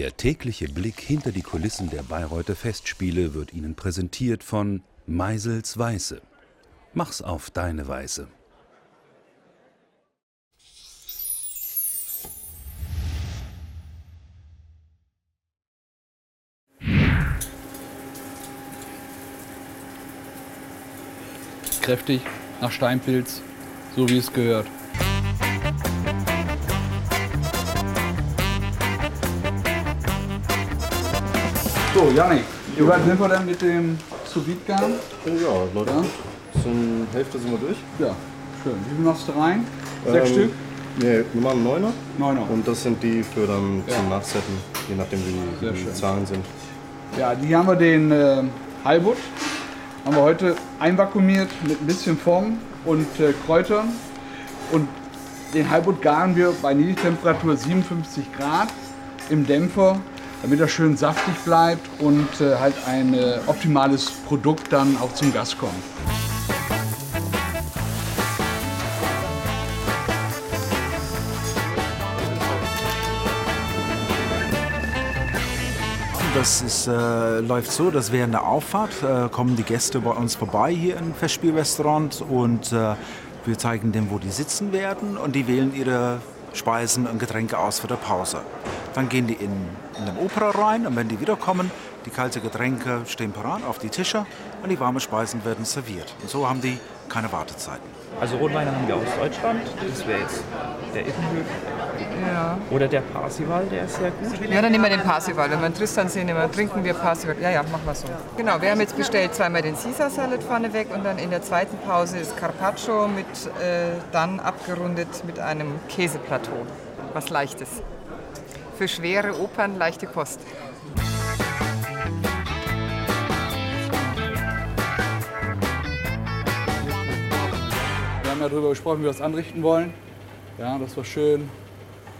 Der tägliche Blick hinter die Kulissen der Bayreuther Festspiele wird Ihnen präsentiert von Meisels Weiße. Mach's auf deine Weise. Kräftig, nach Steinpilz, so wie es gehört. So, Janik, wie weit sind wir denn mit dem sous Ja, Leute, Ja? Zum Hälfte sind wir durch. Ja, schön. Wie viel machst du rein? Sechs Ähm, Stück? Nee, wir machen Neuner. Neuner. Und das sind die für dann Ja. zum Nachsetzen, je nachdem wie Sehr die. Zahlen sind. Ja, die haben wir den äh, Halbut. Haben wir heute einvakuumiert mit ein bisschen Fond und äh, Kräutern. Und den Halbut garen wir bei Niedrigtemperatur 57 Grad im Dämpfer, damit er schön saftig bleibt und äh, halt ein äh, optimales Produkt dann auch zum Gast kommt. Das ist, äh, läuft so, dass während der Auffahrt äh, kommen die Gäste bei uns vorbei hier im Festspielrestaurant und äh, wir zeigen denen, wo die sitzen werden und die wählen ihre Speisen und Getränke aus für die Pause. Dann gehen die in, in den Opera rein und wenn die wiederkommen, die kalten Getränke stehen parat auf die Tische und die warmen Speisen werden serviert. Und so haben die keine Wartezeiten. Also Rotweine haben wir aus Deutschland. Das wäre jetzt der Ippenhöf. Ja. Oder der Parsival, der ist sehr gut. ja, dann nehmen wir den Parsival. Wenn wir in Tristan sind, nehmen wir, trinken wir Parsival. Ja, ja, machen wir so. Genau, wir haben jetzt bestellt zweimal den Caesar Salad vorneweg und dann in der zweiten Pause ist Carpaccio mit äh, dann abgerundet mit einem Käseplateau. Was Leichtes. Für schwere Opern leichte Kost. Wir haben ja darüber gesprochen, wie wir es anrichten wollen. Ja, dass wir schön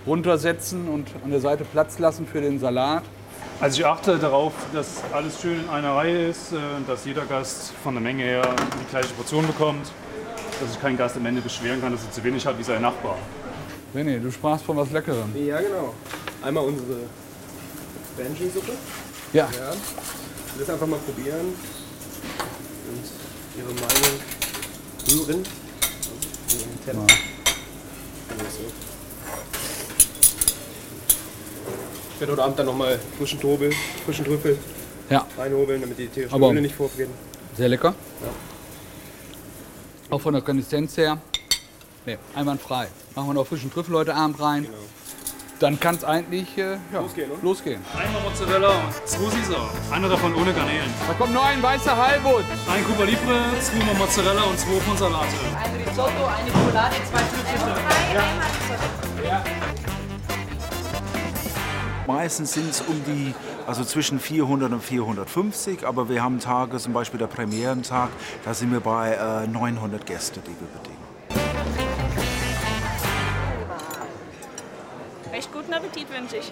runtersetzen und an der Seite Platz lassen für den Salat. Also ich achte darauf, dass alles schön in einer Reihe ist, äh, dass jeder Gast von der Menge her die gleiche Portion bekommt, dass sich kein Gast am Ende beschweren kann, dass er zu wenig hat wie sein Nachbar. René, du sprachst von was Leckerem. Ja, genau. Einmal unsere Benji-Suppe. Ja, Ja. Das einfach mal probieren und Ihre Meinung hören. Teller. Also so. Ich werde heute Abend dann nochmal frischen Trubel, frischen Trüffel ja, reinhobeln, damit die tierischen Aber- Öle nicht vorgehen. sehr lecker. Auch von der Konsistenz her. Nee, einwandfrei. Machen wir noch frischen Trüffel heute Abend rein. Dann kann es eigentlich äh, ja, Losgehen, oder? losgehen. Einmal Mozzarella zwei Caesar. Einer davon ohne Garnelen. Da kommt nur ein weißer Halbut. Ein Cuba Libre, zweimal Mozzarella und zwei von Salate. Ein Risotto, eine Roulade, zwei Trüffel. Meistens sind es um die, also zwischen 400 und 450, aber wir haben Tage, zum Beispiel der Premierentag, da sind wir bei äh, 900 Gäste, die wir bedienen. Recht guten Appetit wünsche ich.